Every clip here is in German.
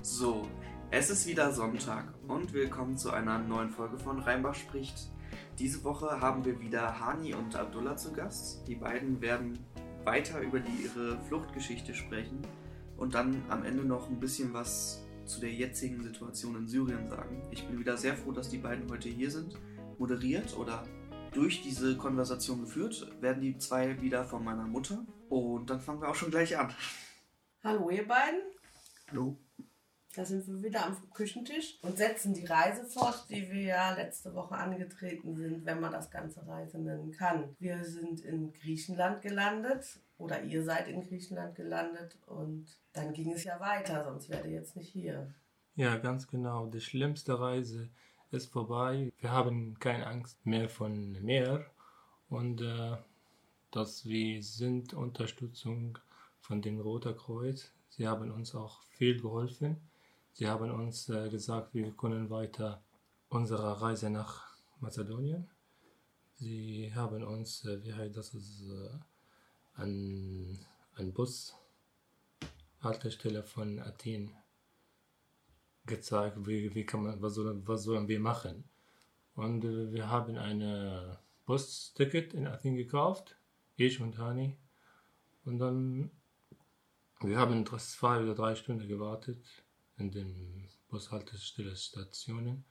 So, es ist wieder Sonntag und willkommen zu einer neuen Folge von Rheinbach spricht. Diese Woche haben wir wieder Hani und Abdullah zu Gast. Die beiden werden weiter über die, ihre Fluchtgeschichte sprechen und dann am Ende noch ein bisschen was zu der jetzigen Situation in Syrien sagen. Ich bin wieder sehr froh, dass die beiden heute hier sind. Moderiert oder durch diese Konversation geführt werden die zwei wieder von meiner Mutter. Und dann fangen wir auch schon gleich an. Hallo ihr beiden. Hallo. Da sind wir wieder am Küchentisch und setzen die Reise fort, die wir ja letzte Woche angetreten sind, wenn man das Ganze Reise nennen kann. Wir sind in Griechenland gelandet oder ihr seid in Griechenland gelandet und dann ging es ja weiter, sonst wärt ihr jetzt nicht hier. Ja, ganz genau. Die schlimmste Reise ist vorbei. Wir haben keine Angst mehr von Meer und äh, dass wir sind Unterstützung von dem Roter Kreuz. Sie haben uns auch viel geholfen. Sie haben uns äh, gesagt, wir können weiter unsere Reise nach Mazedonien. Sie haben uns, äh, wie heißt das, äh, ein, ein Bus, Haltestelle von Athen gezeigt, wie, wie kann man, was, soll, was sollen wir machen. Und äh, wir haben ein Busticket in Athen gekauft, ich und Hani. Und dann, wir haben zwei oder drei Stunden gewartet in den Bushaltestelle-Stationen.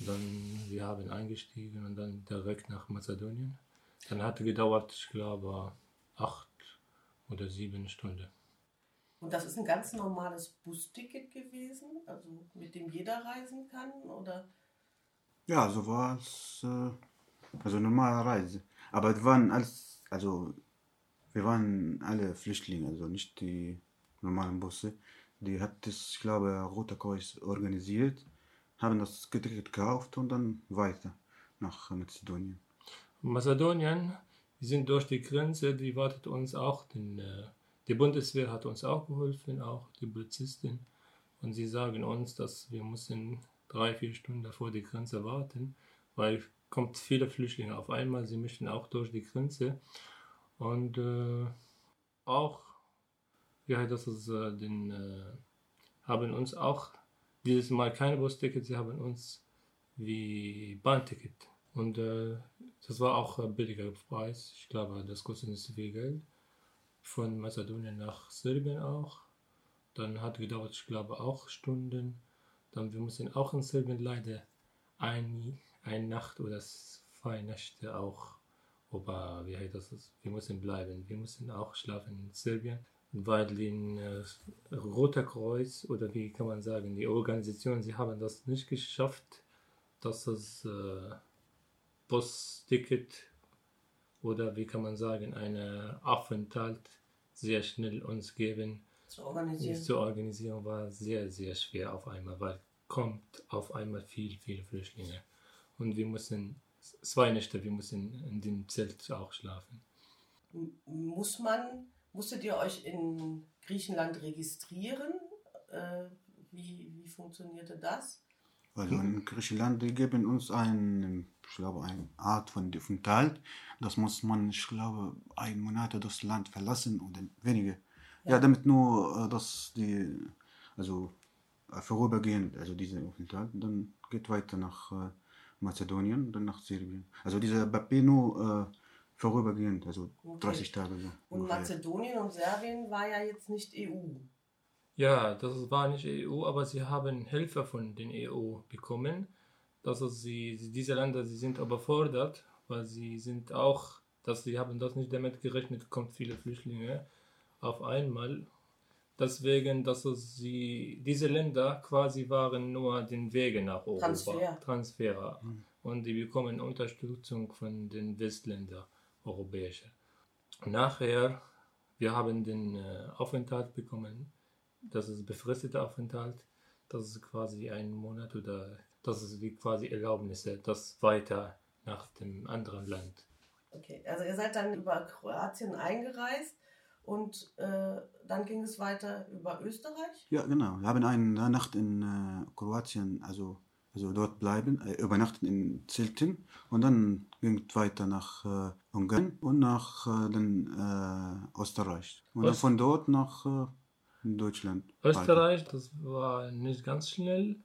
Dann wir haben eingestiegen und dann direkt nach Mazedonien. Dann hatte gedauert, ich glaube, acht oder sieben Stunden. Und das ist ein ganz normales Busticket gewesen, also mit dem jeder reisen kann, oder? Ja, so war es, äh, also normale Reise. Aber wir waren alles, also wir waren alle Flüchtlinge, also nicht die normalen Busse. Die hat das, ich glaube, Roter Kreuz organisiert, haben das Ticket gekauft und dann weiter nach Mazedonien. Mazedonien, wir sind durch die Grenze, die wartet uns auch. Den, äh, die Bundeswehr hat uns auch geholfen, auch die Polizistin. Und sie sagen uns, dass wir müssen drei, vier Stunden vor die Grenze warten, weil kommt viele Flüchtlinge auf einmal, sie möchten auch durch die Grenze. Und äh, auch ja, das ist äh, den, äh, haben uns auch dieses Mal keine Busticket, sie haben uns wie Bahnticket. Und äh, das war auch ein billiger Preis. Ich glaube, das kostet nicht so viel Geld. Von Mazedonien nach Serbien auch. Dann hat gedauert, ich glaube, auch Stunden. Dann wir mussten auch in Serbien leider ein, eine Nacht oder zwei Nächte auch. Aber wie heißt das? Wir mussten bleiben. Wir mussten auch schlafen in Serbien weil den äh, Roter Kreuz oder wie kann man sagen, die Organisation, sie haben das nicht geschafft, dass das äh, Busticket oder wie kann man sagen, eine Aufenthalt sehr schnell uns geben. Zu organisieren. Zu organisieren war sehr, sehr schwer auf einmal, weil kommt auf einmal viel, viele Flüchtlinge. Und wir mussten zwei Nächte, wir mussten in dem Zelt auch schlafen. Muss man Musstet ihr euch in Griechenland registrieren? Äh, wie, wie funktionierte das? Also in Griechenland, die geben uns ein, ich glaube, eine Art von Aufenthalt. Das muss man, ich glaube, ein Monat das Land verlassen oder wenige. Ja, ja damit nur, äh, dass die, also äh, vorübergehend, also diese Aufenthalt, dann geht weiter nach Mazedonien, dann nach Serbien. Also dieser Bapeno Vorübergehend, also okay. 30 Tage. So und Mazedonien und Serbien war ja jetzt nicht EU. Ja, das war nicht EU, aber sie haben Hilfe von den EU bekommen. Das ist sie, diese Länder, sie sind überfordert, weil sie sind auch, dass sie haben das nicht damit gerechnet, kommt viele Flüchtlinge auf einmal. Deswegen, dass sie, diese Länder quasi waren nur den Wege nach Europa. Transfer. Transfer. Mhm. Und die bekommen Unterstützung von den Westländern europäische. Nachher, wir haben den äh, Aufenthalt bekommen, das ist befristeter Aufenthalt, das ist quasi ein Monat oder das ist wie quasi Erlaubnisse, das weiter nach dem anderen Land. Okay, also ihr seid dann über Kroatien eingereist und äh, dann ging es weiter über Österreich? Ja, genau. Wir haben eine Nacht in äh, Kroatien, also also dort bleiben, äh, übernachten in Zelten und dann ging es weiter nach äh, Ungarn und nach äh, den, äh, Österreich. Und dann von dort nach, äh, Deutschland. Österreich, das war nicht ganz schnell,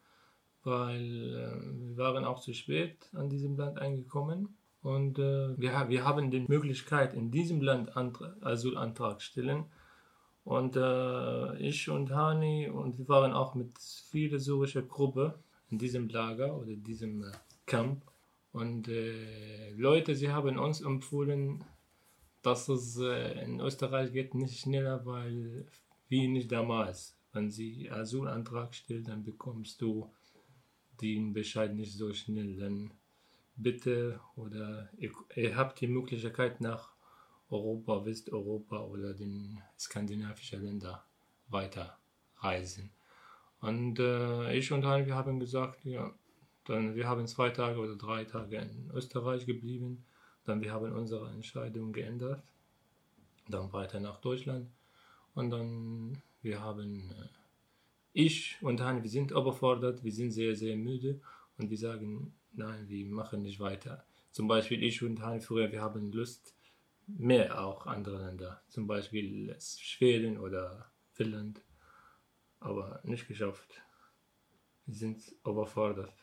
weil äh, wir waren auch zu spät an diesem Land eingekommen. Und wir, wir haben die Möglichkeit, in diesem Land Antra Asylantrag stellen. Und ich und Hani und wir waren auch mit vielen syrischer Gruppe in diesem Lager oder diesem äh, Camp. Und äh, Leute, sie haben uns empfohlen, dass es äh, in Österreich geht nicht schneller, weil wie nicht damals. Wenn sie Asylantrag stellt, dann bekommst du den Bescheid nicht so schnell. Dann bitte oder ihr, ihr habt die Möglichkeit nach Europa, Westeuropa oder den skandinavischen Länder weiterreisen. Und äh, ich und wir haben gesagt, ja, dann wir haben zwei Tage oder drei Tage in Österreich geblieben. Dann wir haben unsere Entscheidung geändert. Dann weiter nach Deutschland. Und dann wir haben äh, ich und Han, wir sind überfordert, wir sind sehr, sehr müde und wir sagen, nein, wir machen nicht weiter. Zum Beispiel ich und Han früher, wir haben Lust, mehr auch andere Länder, zum Beispiel Schweden oder Finnland, aber nicht geschafft. Wir sind überfordert.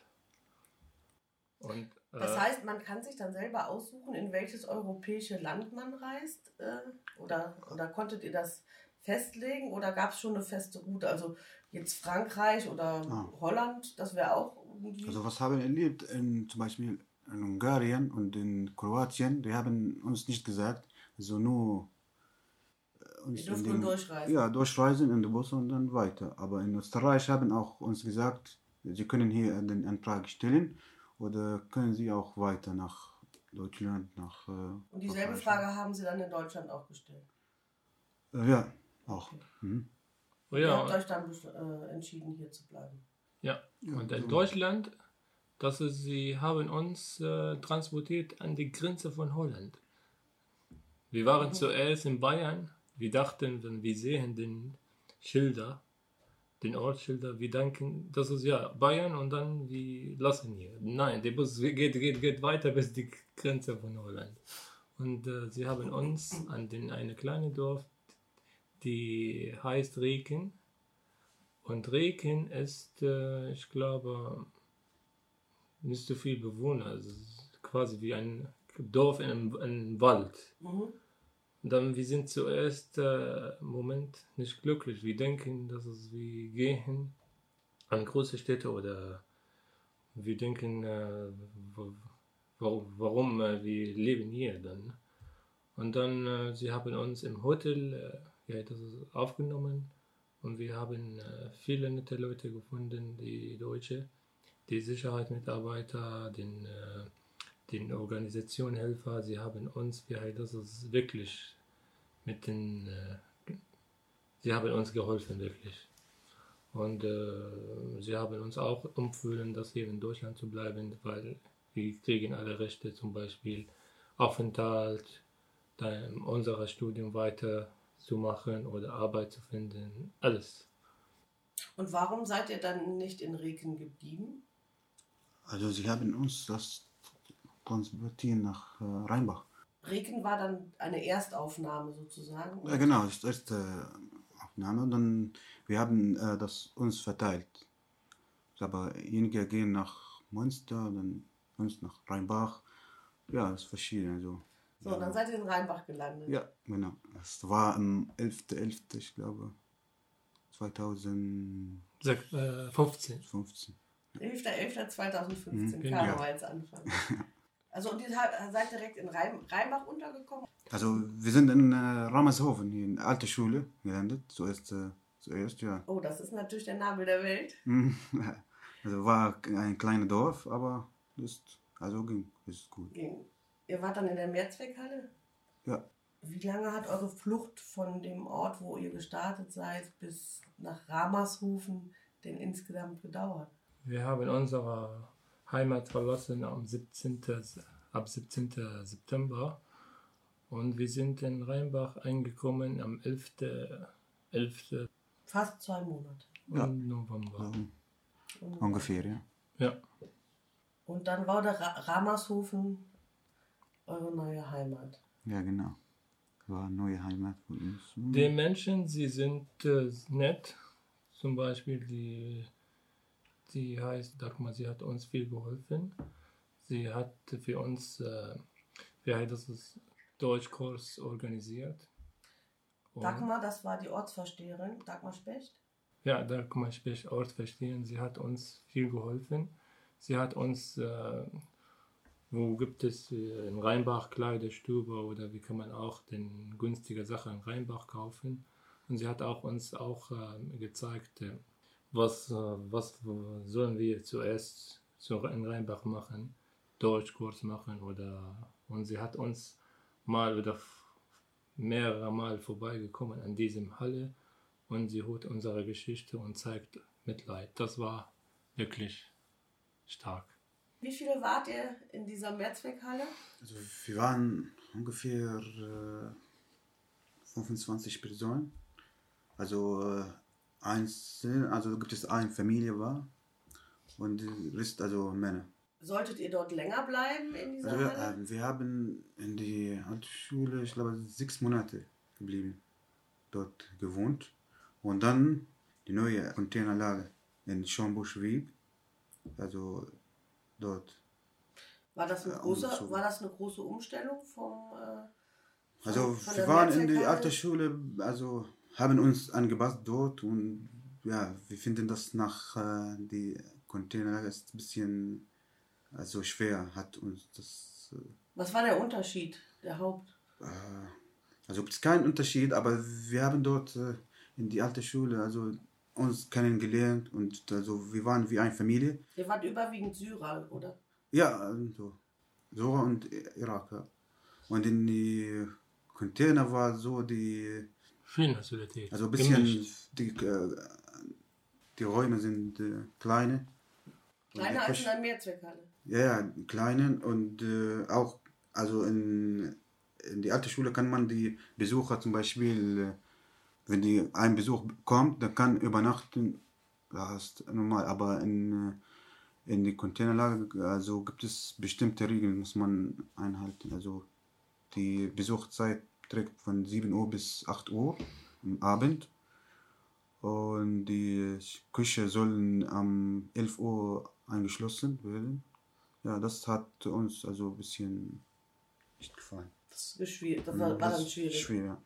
Und, Das äh, heißt, man kann sich dann selber aussuchen, in welches europäische Land man reist? Äh, oder, oder konntet ihr das festlegen oder gab es schon eine feste Route? Also jetzt Frankreich oder Ah. Holland, das wäre auch irgendwie. Also was haben wir erlebt, in, zum Beispiel in Ungarn und in Kroatien, die haben uns nicht gesagt, also nur uns in den- durchreisen. Ja, durchreisen in den Bus und dann weiter. Aber in Österreich haben auch uns gesagt, sie können hier den Antrag stellen oder können sie auch weiter nach Deutschland, nach... Äh, Und dieselbe Österreich. Frage haben sie dann in Deutschland auch gestellt. Äh, ja, auch. Mhm. oh Ihr ja, habt euch dann äh, entschieden, hier zu bleiben. Ja, und in. Deutschland, dass sie haben uns äh, transportiert an die Grenze von Holland. Wir waren zuerst in Bayern. Wir dachten, wenn wir sehen den Schilder, den Ortsschilder, wir denken, das ist ja Bayern und dann wir lassen hier. Nein, der Bus geht, geht, geht weiter bis die Grenze von Holland. Und äh, sie haben uns an den eine kleine Dorf, die heißt Reken. Und Reken ist, äh, ich glaube, nicht so viel Bewohner. Ist quasi wie ein Dorf in einem, in einem Wald. Mhm. Dann, wir sind zuerst äh, Moment nicht glücklich. Wir denken, dass es wir gehen an große Städte oder wir denken, äh, warum, äh, wir leben hier dann. Und dann, äh, sie haben uns im Hotel, äh, ja, das aufgenommen und wir haben äh, viele nette Leute gefunden, die Deutsche, die Sicherheitsmitarbeiter, den, äh, den Organisationhelfer, sie haben uns, ja, das ist wirklich mit den, äh, sie haben uns geholfen, wirklich. Und äh, sie haben uns auch empfohlen, das hier in Deutschland zu bleiben, weil wir kriegen alle Rechte, zum Beispiel Aufenthalt, dann unser Studium weiterzumachen oder Arbeit zu finden, alles. Und warum seid ihr dann nicht in Reken geblieben? Also sie haben uns das transportieren nach äh, Rheinbach. Reken war dann eine Erstaufnahme sozusagen. Ja, genau, das ist die erste Aufnahme. Und dann, wir haben äh, das uns verteilt. Aber einige gehen nach Münster, dann uns nach Rheinbach. Ja, das ist verschieden. Also, So, dann seid ihr in Rheinbach gelandet. ja, genau. Das war am 11.11., ich glaube, 2015. Sech, äh, 15. 11.11.2015, Mhm. Karnevalsanfang. Also und ihr seid direkt in Rhein, Rheinbach untergekommen? Also wir sind in äh, Ramershofen, hier in der alte Schule gelandet. Zuerst, äh, zuerst ja. Oh, das ist natürlich der Nabel der Welt. Also war ein kleines Dorf, aber ist, also ging, ist gut. Ging. Ihr wart dann in der Mehrzweckhalle? Ja, Wie lange hat eure Flucht von dem Ort, wo ihr gestartet seid, bis nach Ramershofen denn insgesamt gedauert? Wir haben unsere Heimat verlassen am 17. S- ab 17. September und wir sind in Rheinbach eingekommen am 11. 11. Fast zwei Monate. Ja. November. so ungefähr, ja. Ja, Und dann war der Ra Ramershofen eure neue Heimat. Ja, genau. war eine neue Heimat für uns. Die Menschen, sie sind äh, nett. Zum Beispiel die, die heißt Dagmar, sie hat uns viel geholfen. Sie hat für uns, äh, wie heißt das, Deutschkurs organisiert. Und- Dagmar, das war die Ortsvorsteherin, Dagmar Specht. Ja, Dagmar Specht, Ort verstehen. Sie hat uns viel geholfen. Sie hat uns, äh, wo gibt es äh, in Rheinbach Kleiderstube oder wie kann man auch den günstige Sache in Rheinbach kaufen. Und sie hat auch uns auch äh, gezeigt, äh, was, äh, was sollen wir zuerst in Rheinbach machen, Deutschkurs machen oder und sie hat uns mal oder mehrere Mal vorbeigekommen an diesem Halle und sie holt unsere Geschichte und zeigt Mitleid. Das war wirklich stark. Wie viele wart ihr in dieser Mehrzweckhalle? Also wir waren ungefähr äh, 25 Personen. Also äh, einzeln, also gibt es eine Familie war und Rest also Männer. Solltet ihr dort länger bleiben in dieser Also wir, Halle? äh, wir haben in die alte Schule, ich glaube, sechs Monate geblieben, dort gewohnt. Und dann die neue Containerlager in Schombusch-Wieb, also dort. War das eine Ja, große, umgezogen. war das eine große Umstellung vom äh, von- Also von wir waren in die alte Schule, also haben uns angepasst dort und ja, wir finden das nach äh, die Container ist ein bisschen also schwer, hat uns das äh, Was war der Unterschied, der Haupt? Äh, Also gibt es keinen Unterschied, aber wir haben dort äh, in die alte Schule also uns kennengelernt und also wir waren wie eine Familie. Ihr wart überwiegend Syrer, oder? Ja, also Sora und Iraker. Und in die Container war so die, Nationalität. also ein bisschen, die, äh, die Räume sind äh, kleine. Kleiner als in einer Mehrzweckhalle. Ja, ja, kleinen und äh, auch, also in, in die alte Schule kann man die Besucher zum Beispiel, äh, wenn die ein Besuch kommt, dann kann übernachten, das ist normal, aber in, äh, in die Containerlager, also gibt es bestimmte Regeln, muss man einhalten. Also die Besuchszeit trägt von 7 Uhr bis 8 Uhr am Abend und die Küche sollen am 11 Uhr eingeschlossen werden. Ja, das hat uns also ein bisschen nicht gefallen. Das, ist schwierig. das war, war Das dann schwierig. Schwer.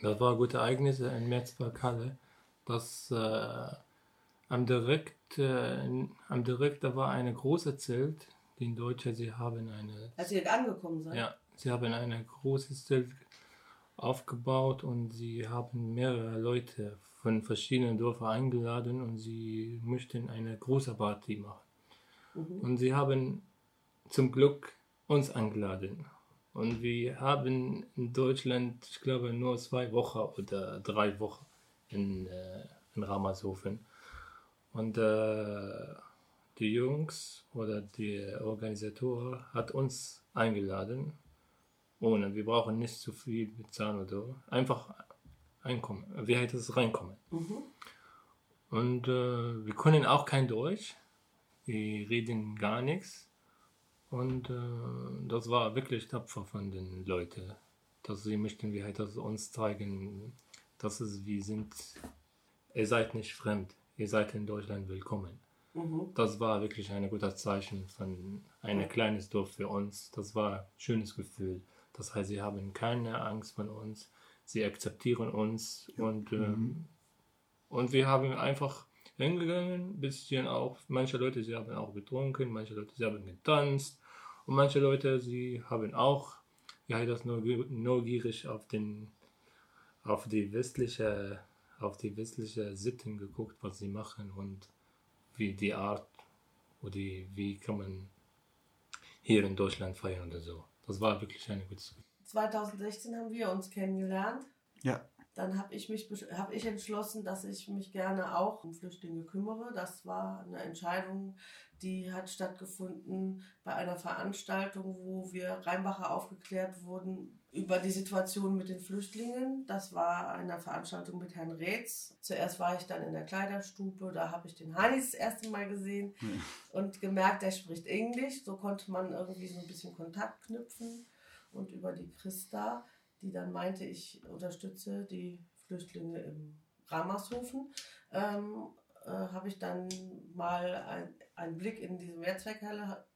Das war gute Ereignisse in Merzberg-Halle. Das äh, am direkt, äh, am direkt, da war eine große Zelt. Die Deutsche, sie haben eine Als ihr angekommen seid. Ja, sie haben ein großes Zelt aufgebaut und sie haben mehrere Leute von verschiedenen Dörfern eingeladen und sie möchten eine große Party machen. Und sie haben zum Glück uns eingeladen. Und wir haben in Deutschland, ich glaube, nur zwei Wochen oder drei Wochen in, äh, in Ramershofen. Und äh, die Jungs oder der Organisator hat uns eingeladen. Ohne, wir brauchen nicht zu viel bezahlen oder so. Einfach einkommen. Wie heißt es? Reinkommen. Und äh, wir können auch kein Deutsch. Wir reden gar nichts. Und äh, das war wirklich tapfer von den Leuten. Dass sie möchten, wie heißt das, uns zeigen, dass es, wir sind, ihr seid nicht fremd. Ihr seid in Deutschland willkommen. Das war wirklich ein gutes Zeichen von einem kleines Dorf für uns. Das war ein schönes Gefühl. Das heißt, sie haben keine Angst von uns. Sie akzeptieren uns und, ähm, und wir haben einfach hingegangen, bisschen auch, manche Leute, sie haben auch getrunken, manche Leute, sie haben getanzt und manche Leute, sie haben auch, ja, das nur neugierig auf den, auf die westliche, auf die westliche Sitten geguckt, was sie machen und wie die Art oder wie kann man hier in Deutschland feiern oder so. Das war wirklich ein gutes Gefühl. 2016 haben wir uns kennengelernt. Ja, Dann habe ich mich habe ich entschlossen, dass ich mich gerne auch um Flüchtlinge kümmere. Das war eine Entscheidung, die hat stattgefunden bei einer Veranstaltung, wo wir Rheinbacher aufgeklärt wurden über die Situation mit den Flüchtlingen. Das war eine Veranstaltung mit Herrn Reetz. Zuerst war ich dann in der Kleiderstube, da habe ich den Hani das erste Mal gesehen und gemerkt, der spricht Englisch. So konnte man irgendwie so ein bisschen Kontakt knüpfen. Und über die Christa, die dann meinte, ich unterstütze die Flüchtlinge im Ramershofen, ähm, äh, habe ich dann mal ein, einen Blick in diese Mehrzweckhalle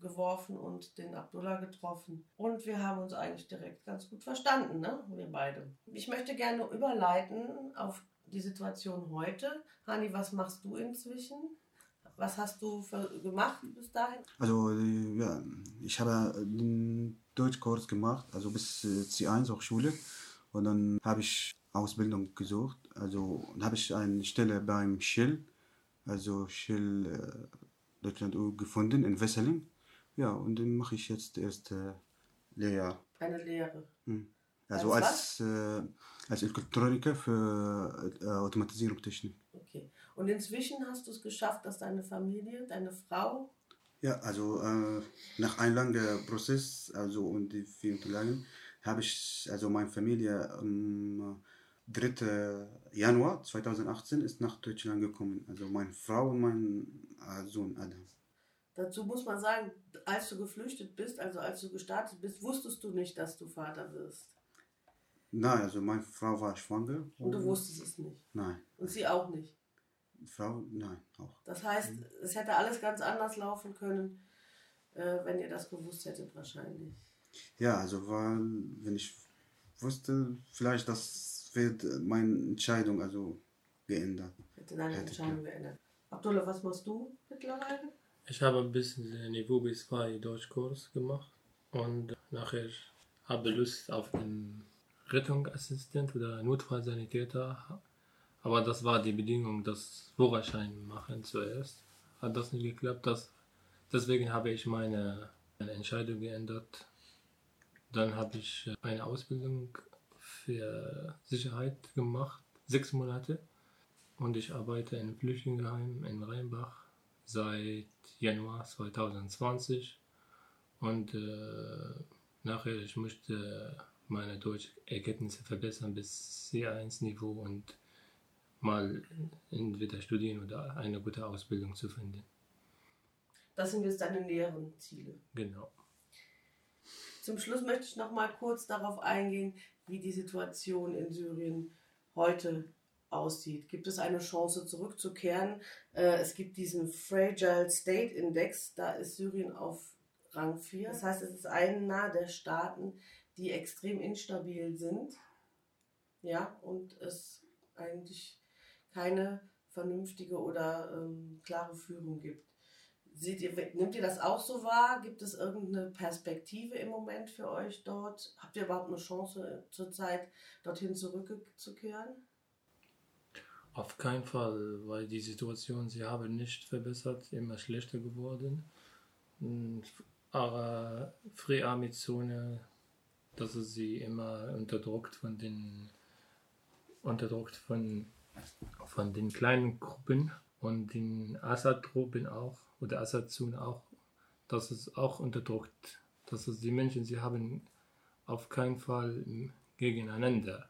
geworfen und den Abdullah getroffen. Und wir haben uns eigentlich direkt ganz gut verstanden, ne? wir beide. Ich möchte gerne überleiten auf die Situation heute. Hani, was machst du inzwischen? Was hast du gemacht bis dahin? Also, äh, ja, ich habe den Deutschkurs gemacht, also bis äh, C1 auch Schule. Und dann habe ich Ausbildung gesucht. Also habe ich eine Stelle beim Shell, also Shell äh, Deutschland gefunden in Wesseling. Ja, und dann mache ich jetzt erst äh, Lehrjahr. Eine Lehre. Hm. Also als, als, äh, als Elektroniker für äh, Automatisierung Technik. Okay. Und inzwischen hast du es geschafft, dass deine Familie, deine Frau. Ja, also äh, nach einem langen Prozess, also und die vielen Unterlagen, habe ich, also meine Familie am 3. Januar 2018 ist nach Deutschland gekommen. Also meine Frau und mein äh, Sohn Adam. Dazu muss man sagen, als du geflüchtet bist, also als du gestartet bist, wusstest du nicht, dass du Vater wirst. Nein, also meine Frau war schwanger. Und du wusstest es nicht. Nein. Und sie auch nicht. Frau, nein, auch. Das heißt, mhm. es hätte alles ganz anders laufen können, äh, wenn ihr das gewusst hättet wahrscheinlich. Ja, also war, wenn ich wusste, vielleicht das wird meine Entscheidung also geändert. Hätte deine Entscheidung geändert. Abdullah, was machst du mittlerweile? Ich habe ein bisschen Niveau bis 2 Deutschkurs gemacht und nachher habe Lust auf den Rettungsassistent oder Notfallsanitäter. Aber das war die Bedingung, das Führerschein machen zuerst. Hat das nicht geklappt. Das, deswegen habe ich meine, meine Entscheidung geändert. Dann habe ich eine Ausbildung für Sicherheit gemacht, sechs Monate. Und ich arbeite in Flüchtlingsheim in Rheinbach seit Januar 2020 und äh, nachher ich möchte meine Deutscherkenntnisse verbessern bis C1-Niveau und mal entweder studieren oder eine gute Ausbildung zu finden. Das sind jetzt deine näheren Ziele. Genau. Zum Schluss möchte ich noch mal kurz darauf eingehen, wie die Situation in Syrien heute aussieht. Gibt es eine Chance zurückzukehren? Äh, es gibt diesen Fragile State Index, da ist Syrien auf Rang 4. Das heißt, es ist einer der Staaten, die extrem instabil sind. Ja, und es eigentlich keine vernünftige oder ähm, klare Führung gibt. Seht ihr, nimmt ihr das auch so wahr? Gibt es irgendeine Perspektive im Moment für euch dort? Habt ihr überhaupt eine Chance zurzeit dorthin zurückzukehren? Auf keinen Fall, weil die Situation, sie haben nicht verbessert, immer schlechter geworden. Aber Free Army Zone, dass sie immer unterdrückt von den unterdrückt von, von den kleinen Gruppen und den Assad-Truppen auch oder Assad-Zone auch, dass es auch unterdrückt, dass es die Menschen, sie haben auf keinen Fall gegeneinander,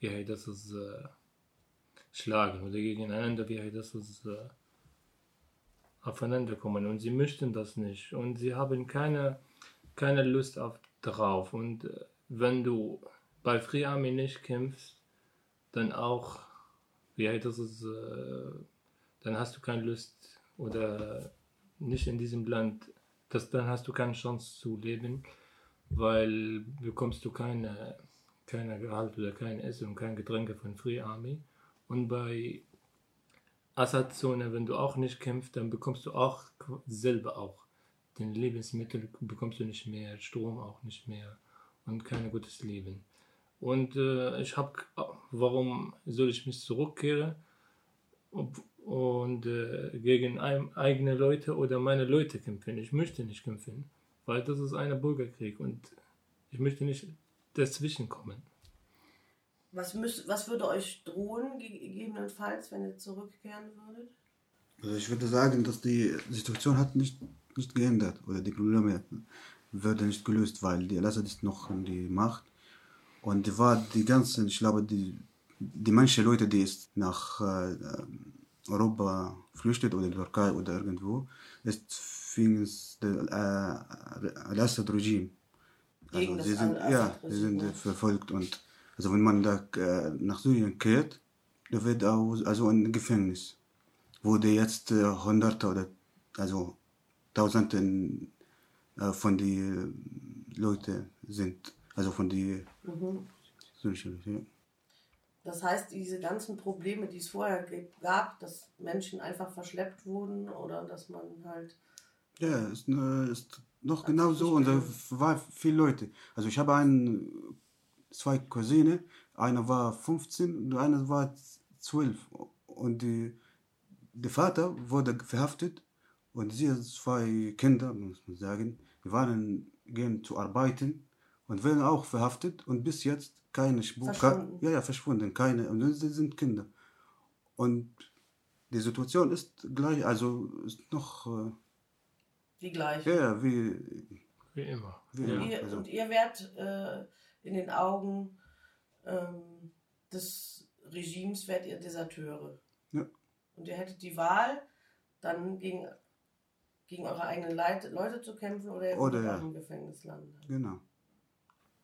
ja, dass es äh, schlagen oder gegeneinander, wie das ist, äh, aufeinander kommen. Und sie möchten das nicht. Und sie haben keine, keine Lust auf drauf. Und äh, wenn du bei Free Army nicht kämpfst, dann auch, wie das ist, äh, dann hast du keine Lust oder nicht in diesem Land, das, dann hast du keine Chance zu leben, weil bekommst du keine, keine Gehalt oder kein Essen und kein Getränke von Free Army. Und bei Assad-Zone, wenn du auch nicht kämpfst, dann bekommst du auch selber auch den Lebensmittel bekommst du nicht mehr, Strom auch nicht mehr und kein gutes Leben. Und äh, ich habe, warum soll ich mich zurückkehren und äh, gegen ein, eigene Leute oder meine Leute kämpfen? Ich möchte nicht kämpfen, weil das ist ein Bürgerkrieg und ich möchte nicht dazwischen kommen. Was, müsst, was würde euch drohen, gegebenenfalls, wenn ihr zurückkehren würdet? Also ich würde sagen, dass die Situation hat nicht, nicht geändert oder die Probleme werden nicht gelöst, weil die Al-Assad ist noch in die Macht. Und die war die ganzen, ich glaube, die, die manche Leute, die ist nach äh, Europa flüchtet oder die Türkei oder irgendwo, ist wegen des äh, Al-Assad-Regime. Also sie sind, ja, sie sind verfolgt und also wenn man da äh, nach Syrien kehrt, der wird auch also in Gefängnis, wo der jetzt äh, Hunderte oder also Tausenden äh, von die äh, Leute sind, also von die Mhm. syrische Leute, ja. Das heißt, diese ganzen Probleme, die es vorher gab, dass Menschen einfach verschleppt wurden oder dass man halt. Ja, ist, äh, ist noch genau so und da geändert. war viele Leute. Also ich habe einen, zwei Cousine, einer war 15 und einer war 12 und die, der Vater wurde verhaftet und sie zwei Kinder, muss man sagen, die waren gehen zu arbeiten und werden auch verhaftet und bis jetzt keine Spur, Verschwunden. ja, ja, verschwunden, keine, und sie sind Kinder. Und die Situation ist gleich, also ist noch, äh, Die gleiche. ja, wie, Wie immer. wie Ja. immer. Ihr, Also, und ihr werdet äh, in den Augen ähm, des Regimes werdet ihr Deserteure. Ja. Und ihr hättet die Wahl, dann gegen, gegen eure eigenen Leit Leute zu kämpfen oder ihr Oder ja. im Gefängnis landen. genau.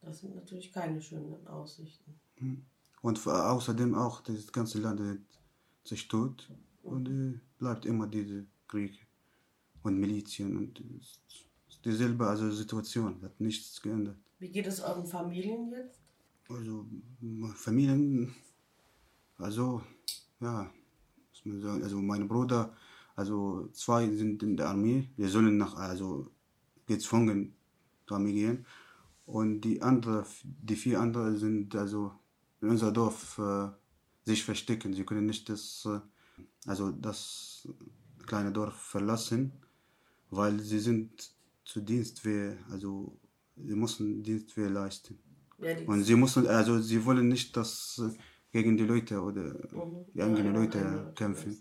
Das sind natürlich keine schönen Aussichten. Und vor- außerdem auch das ganze Land zerstört und äh, bleibt immer diese Krieg und Milizien und ist dieselbe also Situation, hat nichts geändert. Wie geht es euren Familien jetzt? Also Familien, also ja, muss man sagen, also mein Bruder, also zwei sind in der Armee, wir sollen nach, also gezwungen zur Armee gehen und die andere, die vier anderen sind also in unser Dorf äh, sich verstecken, sie können nicht das, äh, also das kleine Dorf verlassen, weil sie sind zu Dienstwehr, also sie müssen Dienstwehr leisten. Ja, Und sie müssen, also sie wollen nicht, dass äh, gegen die Leute oder Mhm. die Ja, Leute ja, kämpfen.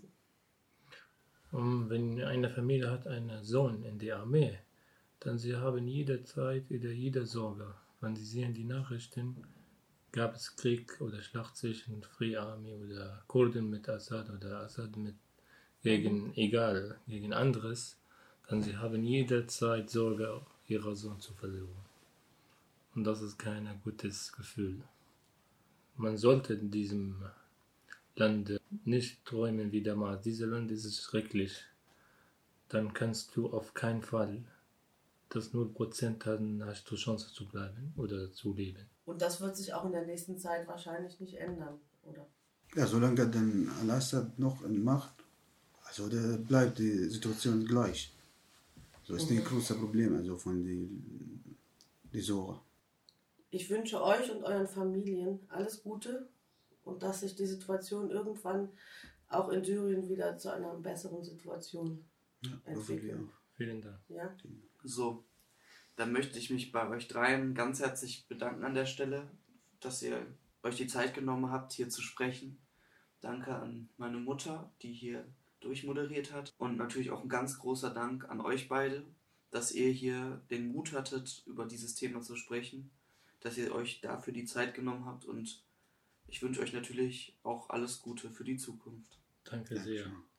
Und wenn eine Familie hat einen Sohn in der Armee, dann sie haben jederzeit oder jede Sorge. Wenn sie sehen die Nachrichten, gab es Krieg oder Schlacht zwischen Free Army oder Kurden mit Assad oder Assad mit gegen egal gegen anderes, dann sie haben jederzeit Sorge, ihren Sohn zu verlieren. Und das ist kein gutes Gefühl. Man sollte in diesem Land nicht träumen wie damals. Dieses Land ist schrecklich. Dann kannst du auf keinen Fall das 0% haben, hast du Chance zu bleiben oder zu leben. Und das wird sich auch in der nächsten Zeit wahrscheinlich nicht ändern, oder? Ja, solange dann Al-Assad noch in Macht, also bleibt die Situation gleich. So ist Mhm. die große Problem also von die, die Sorge. Ich wünsche euch und euren Familien alles Gute und dass sich die Situation irgendwann auch in Syrien wieder zu einer besseren Situation Ja, entwickelt. auch. Vielen Dank. Ja? So, dann möchte ich mich bei euch dreien ganz herzlich bedanken an der Stelle, dass ihr euch die Zeit genommen habt, hier zu sprechen. Danke an meine Mutter, die hier durchmoderiert hat. Und natürlich auch ein ganz großer Dank an euch beide, dass ihr hier den Mut hattet, über dieses Thema zu sprechen, dass ihr euch dafür die Zeit genommen habt. Und ich wünsche euch natürlich auch alles Gute für die Zukunft. Danke sehr. Dankeschön.